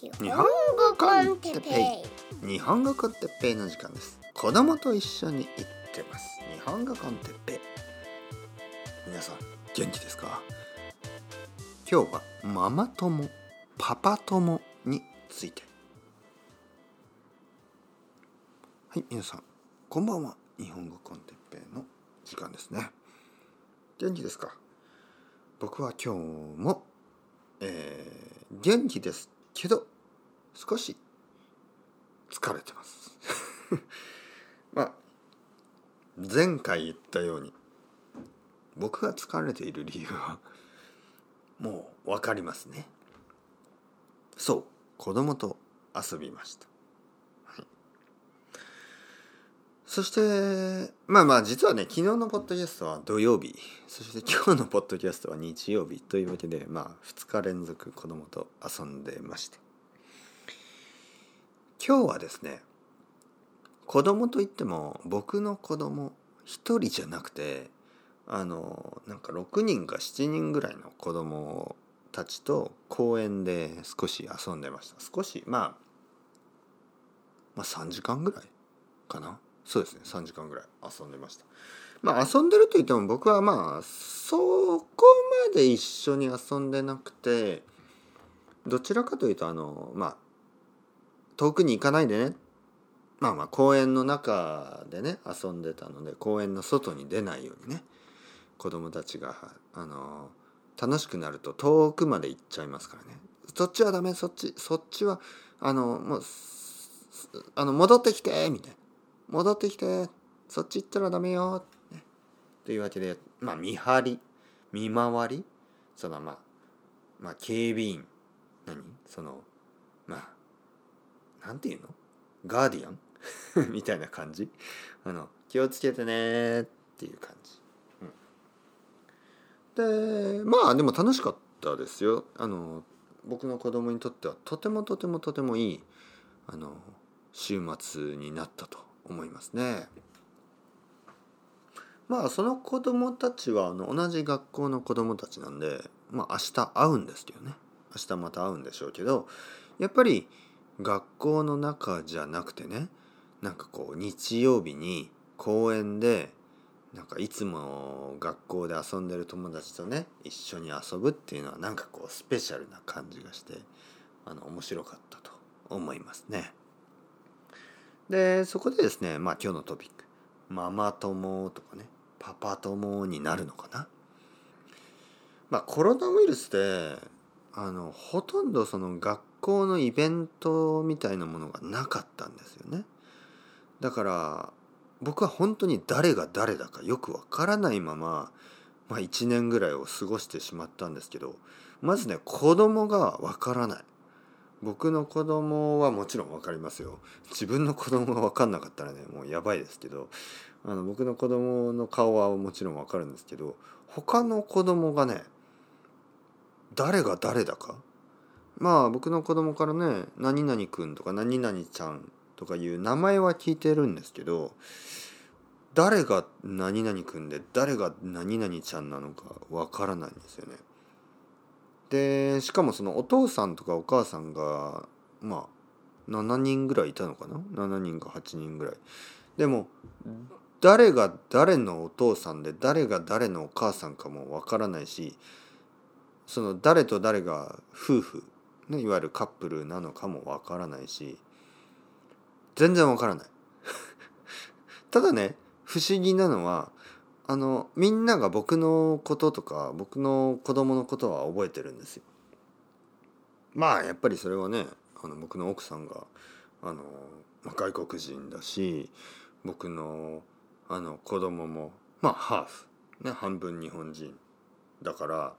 日本語 con Teppei。日本語 con Teppei の時間です。子供と一緒に行ってます。日本語 con Teppei。皆さん元気ですか？今日はママ友パパ友について。はい皆さんこんばんは。日本語 con Teppei の時間ですね。元気ですか？僕は今日も、えー、元気です。けど少し疲れてます。まあ前回言ったように僕が疲れている理由はもう分かりますね。そう子供と遊びました、はい、そしてまあまあ実はね昨日のポッドキャストは土曜日。そして今日のポッドキャストは日曜日というわけでまあ2日連続子供と遊んでまして。今日はですね子供といっても僕の子供一人じゃなくてあのなんか6人か7人ぐらいの子供たちと公園で少し遊んでました。少しまあまあ3時間ぐらいかな。そうですね。3時間ぐらい遊んでました。まあ遊んでると言っても僕はまあそこまで一緒に遊んでなくてどちらかというとあのまあ遠くに行かないでね。まあまあ公園の中でね遊んでたので公園の外に出ないようにね子供たちがあの楽しくなると遠くまで行っちゃいますからね。そっちはダメそっちそっちはあのもうあの戻ってきてみたいな。戻ってきてそっち行ったらダメよ、というわけでまあ見張り見回りそのまあまあ警備員何？そのまあなんていうの？ガーディアン？みたいな感じ？あの気をつけてねっていう感じ。でまあでも楽しかったですよ。あの僕の子供にとってはとてもとてもとてもいいあの週末になったと。思いますね。まあその子供たちはあの同じ学校の子供たちなんでまあ明日会うんですけどね明日また会うんでしょうけどやっぱり学校の中じゃなくてねなんかこう日曜日に公園でなんかいつも学校で遊んでる友達とね一緒に遊ぶっていうのはなんかこうスペシャルな感じがしてあの面白かったと思いますね。でそこでですねまあ今日のトピック「ママ友」とかね「パパ友」になるのかな。まあコロナウイルスであのほとんどその学校のイベントみたいなものがなかったんですよね。だから僕は本当に誰が誰だかよくわからないまま、まあ、1年ぐらいを過ごしてしまったんですけどまずね子供がわからない僕の子供はもちろん分かりますよ自分の子供が分かんなかったらねもうやばいですけどあの僕の子供の顔はもちろん分かるんですけど他の子供がね誰が誰だかまあ僕の子供からね「何々くん」とか「何々ちゃん」とかいう名前は聞いてるんですけど誰が何々くんで誰が何々ちゃんなのかわからないんですよね。でしかもそのお父さんとかお母さんがまあ7人ぐらいいたのかな？7人か8人ぐらい。でも誰が誰のお父さんで誰が誰のお母さんかもわからないしその誰と誰が夫婦、ね、いわゆるカップルなのかもわからないし全然わからない ただね不思議なのはあのみんなが僕のこととか僕の子供のことは覚えてるんですよ。まあやっぱりそれはねあの僕の奥さんがあの、外国人だし僕のあの子供もまあハーフ、ね、半分日本人だから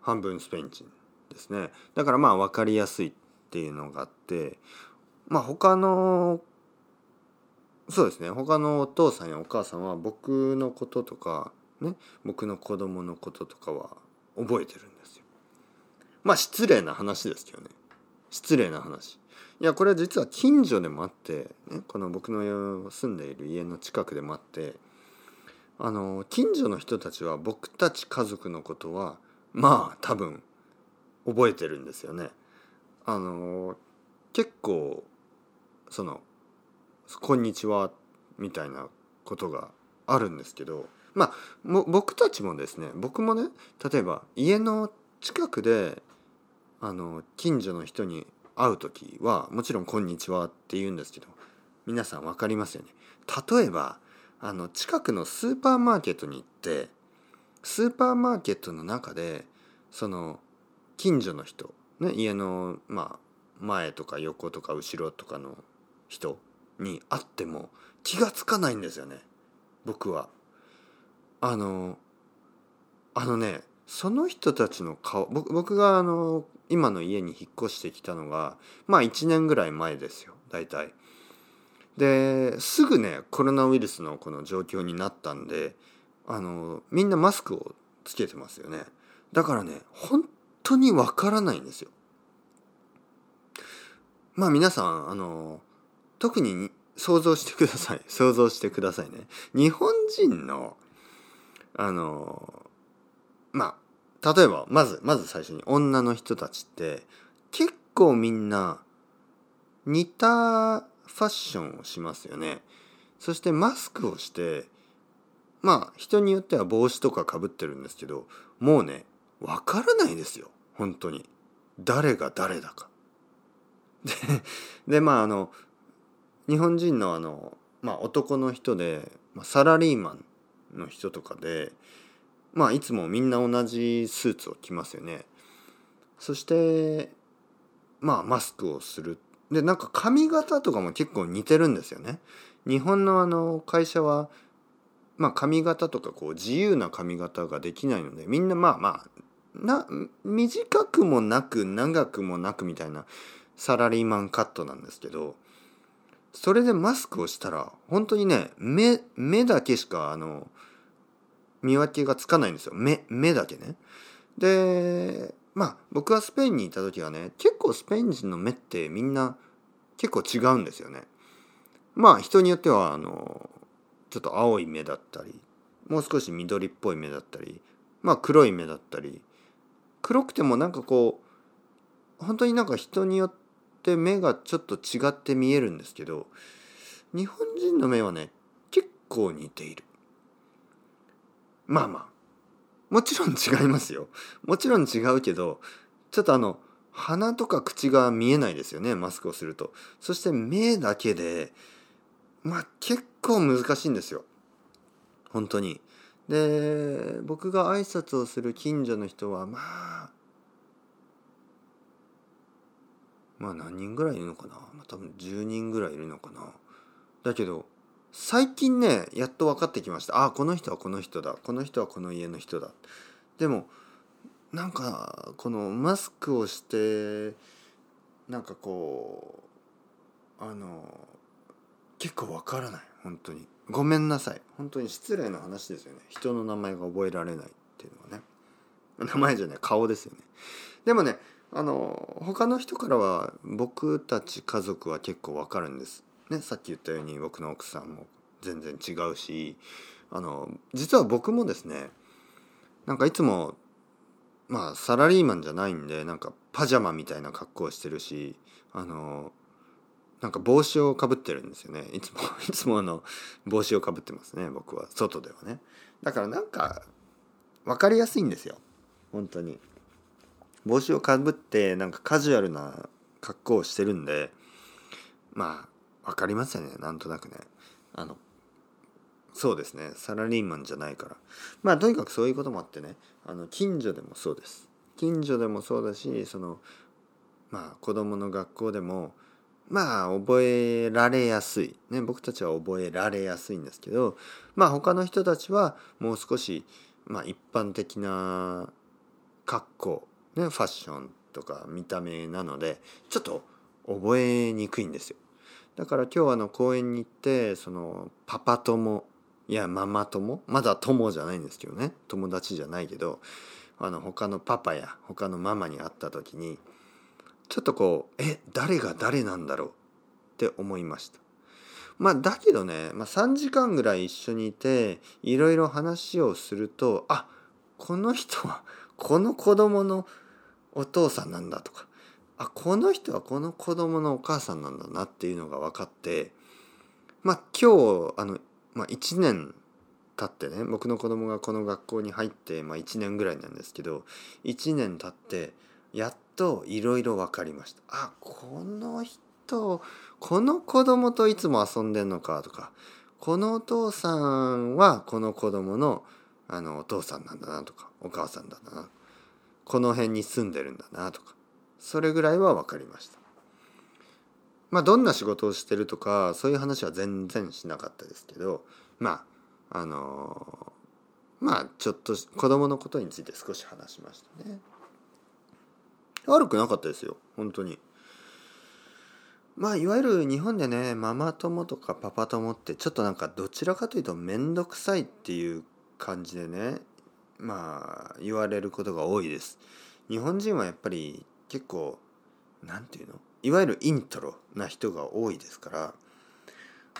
半分スペイン人ですねだからまあ分かりやすいっていうのがあってまあ他のそうですね他のお父さんやお母さんは僕のこととかね僕の子供のこととかは覚えてるんですよ。まあ失礼な話ですけどね失礼な話。いやこれは実は近所でもあって、ね、この僕の住んでいる家の近くでもあってあの近所の人たちは僕たち家族のことはまあ多分覚えてるんですよね。あの結構その「こんにちは」みたいなことがあるんですけどまあ僕たちもですね僕もね例えば家の近くであの近所の人に会う時はもちろん「こんにちは」って言うんですけど皆さん分かりますよね。例えばあの近くのスーパーマーケットに行ってスーパーマーケットの中でその近所の人、ね、家の、まあ、前とか横とか後ろとかの人に会っても気がつかないんですよね僕は。あのあのねその人たちの顔僕僕があの今の家に引っ越してきたのがまあ1年ぐらい前ですよ大体。ですぐねコロナウイルスのこの状況になったんであのみんなマスクをつけてますよねだからね本当にわからないんですよまあ皆さんあの特に想像してください。想像してくださいね。日本人のあのまあ例えばまずまず最初に女の人たちって結構みんな似たファッションをしますよね。そしてマスクをしてまあ人によっては帽子とかかぶってるんですけどもうねわからないですよ。本当に。誰が誰だか。ででまああの日本人のあの、まあ、男の人で、ま、サラリーマンの人とかでまあいつもみんな同じスーツを着ますよねそしてまあマスクをするでなんか髪型とかも結構似てるんですよね。日本のあの会社はまあ髪型とかこう自由な髪型ができないのでみんなまあまあな短くもなく長くもなくみたいなサラリーマンカットなんですけどそれでマスクをしたら本当にね目目だけしかあの見分けがつかないんですよ目目だけね。でまあ僕はスペインにいた時はね結構スペイン人の目ってみんな結構違うんですよね。まあ人によってはあのちょっと青い目だったりもう少し緑っぽい目だったりまあ黒い目だったり黒くてもなんかこう本当になんか人によって目がちょっと違って見えるんですけど日本人の目はね結構似ている。まあまあもちろん違いますよ。もちろん違うけど、ちょっとあの、鼻とか口が見えないですよね、マスクをすると。そして目だけで、まあ結構難しいんですよ。本当に。で、僕が挨拶をする近所の人は、まあ、まあ何人ぐらいいるのかな？まあ、多分10人ぐらいいるのかな？だけど、最近ねやっと分かってきました。ああこの人はこの人だ。この人はこの家の人だ。でもなんかこのマスクをしてなんかこうあの結構分からない。本当に。ごめんなさい。本当に失礼な話ですよね。人の名前が覚えられないっていうのはね。名前じゃない顔ですよね。でもねあの他の人からは僕たち家族は結構わかるんです。ね、さっき言ったように僕の奥さんも全然違うしあの実は僕もですねなんかいつもまあサラリーマンじゃないんでなんかパジャマみたいな格好をしてるしあのなんか帽子をかぶってるんですよね。いつも いつもあの帽子をかぶってますね僕は。外ではね。だからなんか分かりやすいんですよ。本当に。帽子をかぶってなんかカジュアルな格好をしてるんでまあ分かりますよね。なんとなくね。あのそうですね。サラリーマンじゃないから。まあとにかくそういうこともあってね。あの近所でもそうです。近所でもそうだしそのまあ子供の学校でもまあ覚えられやすい、ね、僕たちは覚えられやすいんですけどまあ他の人たちはもう少し、まあ、一般的な格好、ね、ファッションとか見た目なのでちょっと覚えにくいんですよ。だから今日あの公園に行ってそのパパ友いやママ友まだ友じゃないんですけどね友達じゃないけどあの他のパパや他のママに会った時にちょっとこうえ誰が誰なんだろう？って思いました。まあだけどね、まあ、3時間ぐらい一緒にいていろいろ話をするとあこの人はこの子供のお父さんなんだとかあこの人はこの子供のお母さんなんだなっていうのが分かってまあ今日あの、まあ、1年経ってね僕の子供がこの学校に入って、まあ、1年ぐらいなんですけど1年経ってやっといろいろ分かりました。あこの人この子供といつも遊んでんのかとかこのお父さんはこの子供のあのお父さんなんだなとかお母さんだなこの辺に住んでるんだなとかそれぐらいは分かりました。まあどんな仕事をしてるとかそういう話は全然しなかったですけどまああのまあちょっと子供のことについて少し話しましたね。悪くなかったですよ本当に。まあいわゆる日本でねママ友とかパパ友ってちょっとなんかどちらかというと面倒くさいっていう感じでねまあ言われることが多いです。日本人はやっぱり結構何て言うの？いわゆるイントロな人が多いですから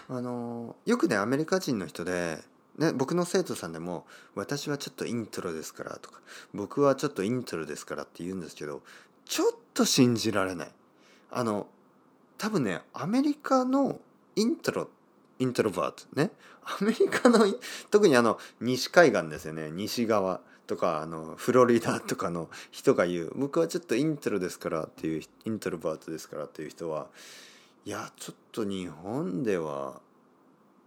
あのよくねアメリカ人の人で、ね、僕の生徒さんでも「私はちょっとイントロですから」とか「僕はちょっとイントロですから」って言うんですけどちょっと信じられない。あの多分ねアメリカの intro introvert。ね？アメリカの特にあの西海岸ですよね。西側とかあのフロリダとかの人が言う。僕はちょっと intro ですからっていう introvert ですからっていう人はいやちょっと日本では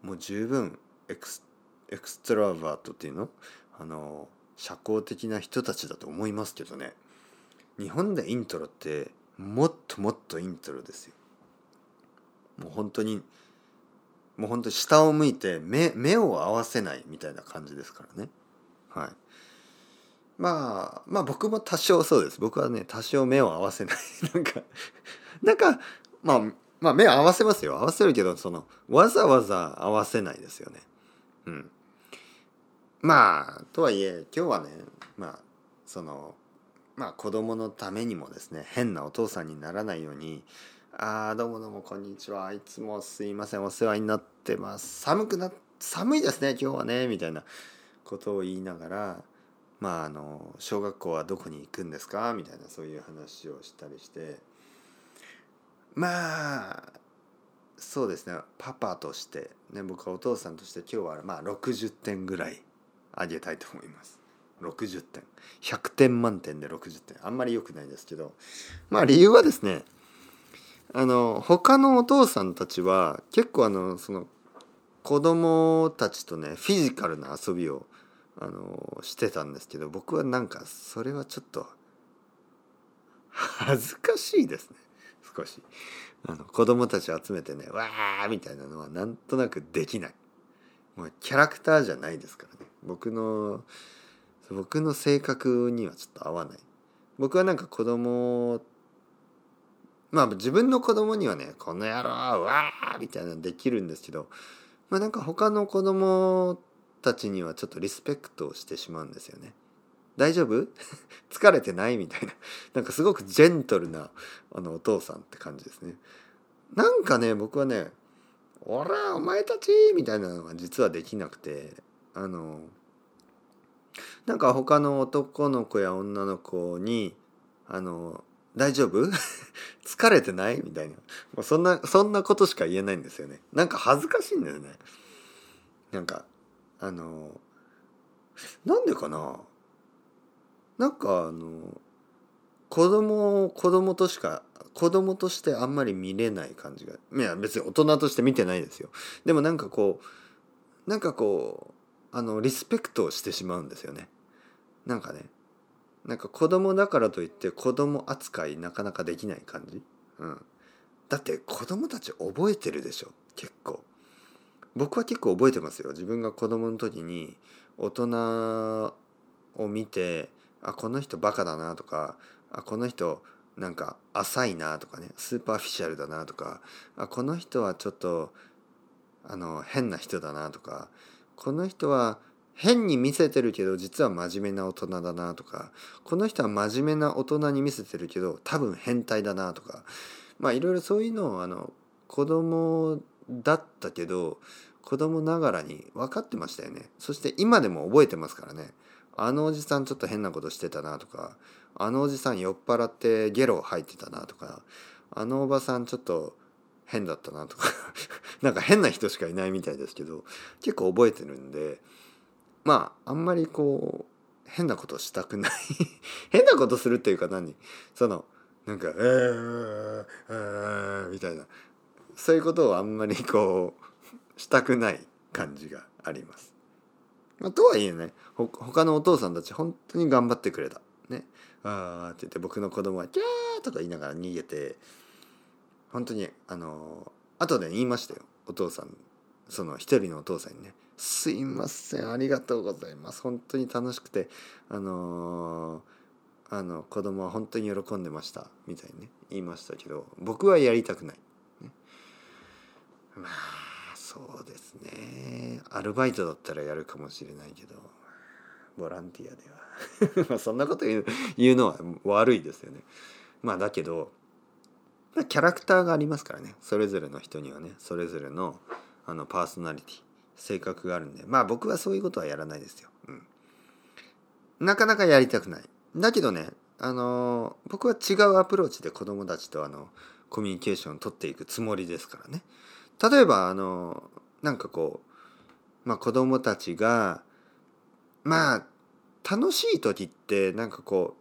もう十分 ex extrovert っていうの？あの社交的な人たちだと思いますけどね。日本でイントロってもっともっとイントロですよ。もう本当にもう本当に下を向いて目目を合わせないみたいな感じですからね。はい。まあまあ僕も多少そうです。僕はね多少目を合わせない。なんかなんかまあまあ目を合わせますよ。合わせるけどそのわざわざ合わせないですよね。うん。まあとはいえ今日はねまあそのまあ子供のためにもですね変なお父さんにならないようにああどうもどうもこんにちは。いつもすいません。お世話になってます。寒くな寒いですね今日はねみたいなことを言いながらまああの小学校はどこに行くんですか？みたいなそういう話をしたりして。まあそうですね。パパとして、ね、僕はお父さんとして今日はまあ60点ぐらいあげたいと思います。60点。100点満点で60点。あんまり良くないですけど。まあ理由はですねあの他のお父さんたちは結構あのその子供たちとねフィジカルな遊びをあのしてたんですけど僕はなんかそれはちょっと恥ずかしいですね。少し。あの子供たち集めてねわーみたいなのはなんとなくできない。もうキャラクターじゃないですからね。僕の僕の性格にはちょっと合わない。僕はなんか子供まあ自分の子供にはねこの野郎わーみたいなのできるんですけどまあなんか他の子供たちにはちょっとリスペクトをしてしまうんですよね。大丈夫？疲れてないみたいな。なんかすごくジェントルなあのお父さんって感じですね。なんかね、僕はね、おら、お前たちみたいなのが実はできなくて、あの、なんか他の男の子や女の子に、あの、大丈夫？疲れてない？みたいな。もうそんな、そんなことしか言えないんですよね。なんか恥ずかしいんだよね。なんか、あのなんでかな？なんかあの子供を子供としか子供としてあんまり見れない感じが。いや別に大人として見てないですよ。でもなんかこうなんかこうあのリスペクトをしてしまうんですよね。なんかね。なんか子供だからといって子供扱いなかなかできない感じ？うん。だって子供たち覚えてるでしょ？結構。僕は結構覚えてますよ。自分が子供の時に大人を見てあこの人バカだなとかあこの人なんか浅いなとかね。スーパーフィシャルだなとかあこの人はちょっとあの変な人だなとかこの人は変に見せてるけど実は真面目な大人だなとかこの人は真面目な大人に見せてるけど多分変態だなとかまあいろいろそういうのをあの子供だったけど子供ながらに分かってましたよね。そして今でも覚えてますからね。あのおじさんちょっと変なことしてたなとかあのおじさん酔っ払ってゲロ吐いてたなとかあのおばさんちょっと変だったなとか なんか変な人しかいないみたいですけど結構覚えてるんでまああんまりこう変なことしたくない。変なことするっていうか何？そのなんか「えー、えー、みたいな。そういうことをあんまりこう したくない感じがあります。まあ、とはいえねほ他のお父さんたち本当に頑張ってくれた。ね「ああ」って言って僕の子供は「キャー」とか言いながら逃げて本当にあの後で言いましたよ。お父さんその一人のお父さんにね「すいません。ありがとうございます。本当に楽しくてあのー、あの子供は本当に喜んでました」みたいにね言いましたけど僕はやりたくない。ね、まあそうですね。アルバイトだったらやるかもしれないけどボランティアでは。まそんなこと言う言うのは悪いですよね。まあだけどキャラクターがありますからね。それぞれの人にはねそれぞれのあのパーソナリティ。性格があるんでまあ僕はそういうことはやらないですよ。うん、なかなかやりたくない。だけどねあの僕は違うアプローチで子供たちとあのコミュニケーションを取っていくつもりですからね。例えばあのなんかこう、まあ、子供たちがまあ楽しい時ってなんかこ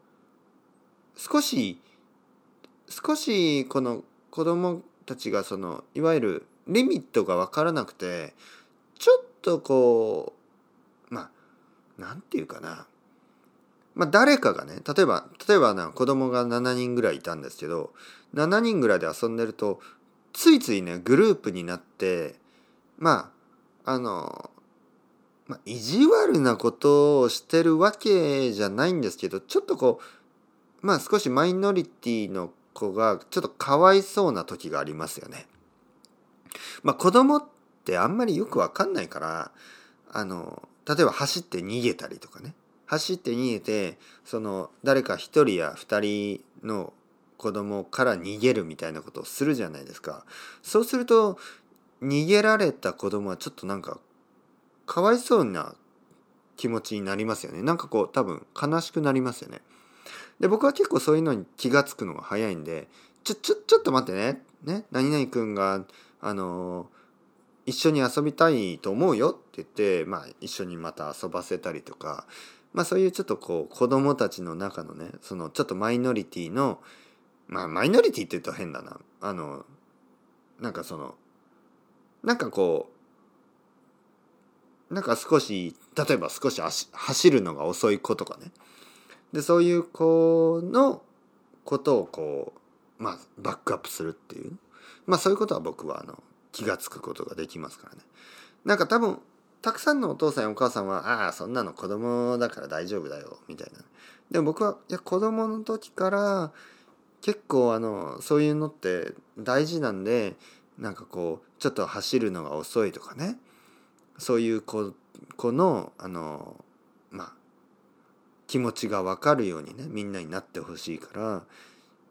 う少し少しこの子供たちがそのいわゆるリミットが分からなくてちょっとこうまあ何て言うかなまあ誰かがね例えば例えばな子供が7人ぐらいいたんですけど7人ぐらいで遊んでるとついついねグループになってまああのまあ、意地悪なことをしてるわけじゃないんですけどちょっとこうまあ少しマイノリティの子がちょっとかわいそうな時がありますよね。まあ子供ってあんまりよくわかんないからあの例えば走って逃げたりとかね走って逃げてその誰か1人や2人の子供から逃げるみたいなことをするじゃないですか。そうすると逃げられた子供はちょっとなんかかわいそうな気持ちになりますよね。なんかこう多分悲しくなりますよね。で僕は結構そういうのに気が付くのが早いんでちょちょちょっと待ってねね？何々君があの一緒に遊びたいと思うよって言って、まあ、一緒にまた遊ばせたりとか、まあ、そういうちょっとこう子供たちの中のねそのちょっとマイノリティのまあマイノリティって言うと変だな。あのなんかそのなんかこうなんか少し例えば少し走るのが遅い子とかね。でそういう子のことをこうまあバックアップするっていう。まあそういうことは僕はあの気が付くことができますからね。なんか多分たくさんのお父さんやお母さんは「ああそんなの子供だから大丈夫だよ」みたいな。でも僕はいや子供の時から結構あのそういうのって大事なんでなんかこうちょっと走るのが遅いとかねそういう子子のあのまあ気持ちが分かるようにねみんなになってほしいから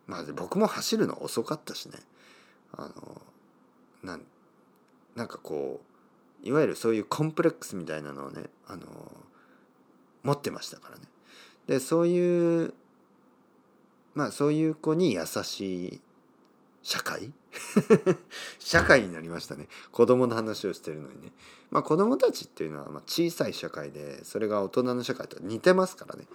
まあ僕も走るの遅かったしねあのなんなんかこういわゆるそういうコンプレックスみたいなのをねあの持ってましたからね。でそういうまあそういう子に優しい社会？社会になりましたね。子供の話をしてるのにね。まあ子供たちっていうのはま小さい社会でそれが大人の社会と似てますからね。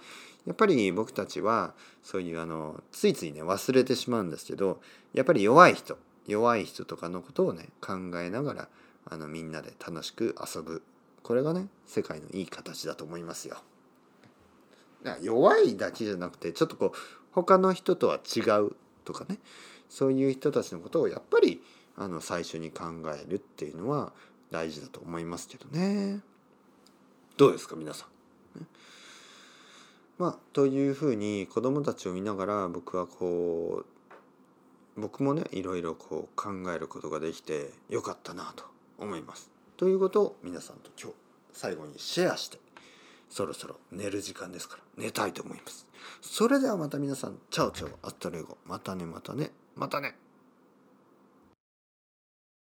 やっぱり僕たちはそういうあのついついね忘れてしまうんですけどやっぱり弱い人弱い人とかのことをね考えながらあのみんなで楽しく遊ぶこれがね世界のいい形だと思いますよ。弱いだけじゃなくてちょっとこう他の人とは違うとかねそういう人たちのことをやっぱりあの最初に考えるっていうのは大事だと思いますけどね。どうですか皆さん？まあというふうに子どもたちを見ながら僕はこう僕もねいろいろこう考えることができてよかったなと思います。ということを皆さんと今日最後にシェアしてそろそろ寝る時間ですから寝たいと思います。それではまた皆さんチャオチャオアストレゴまたねまたねまたね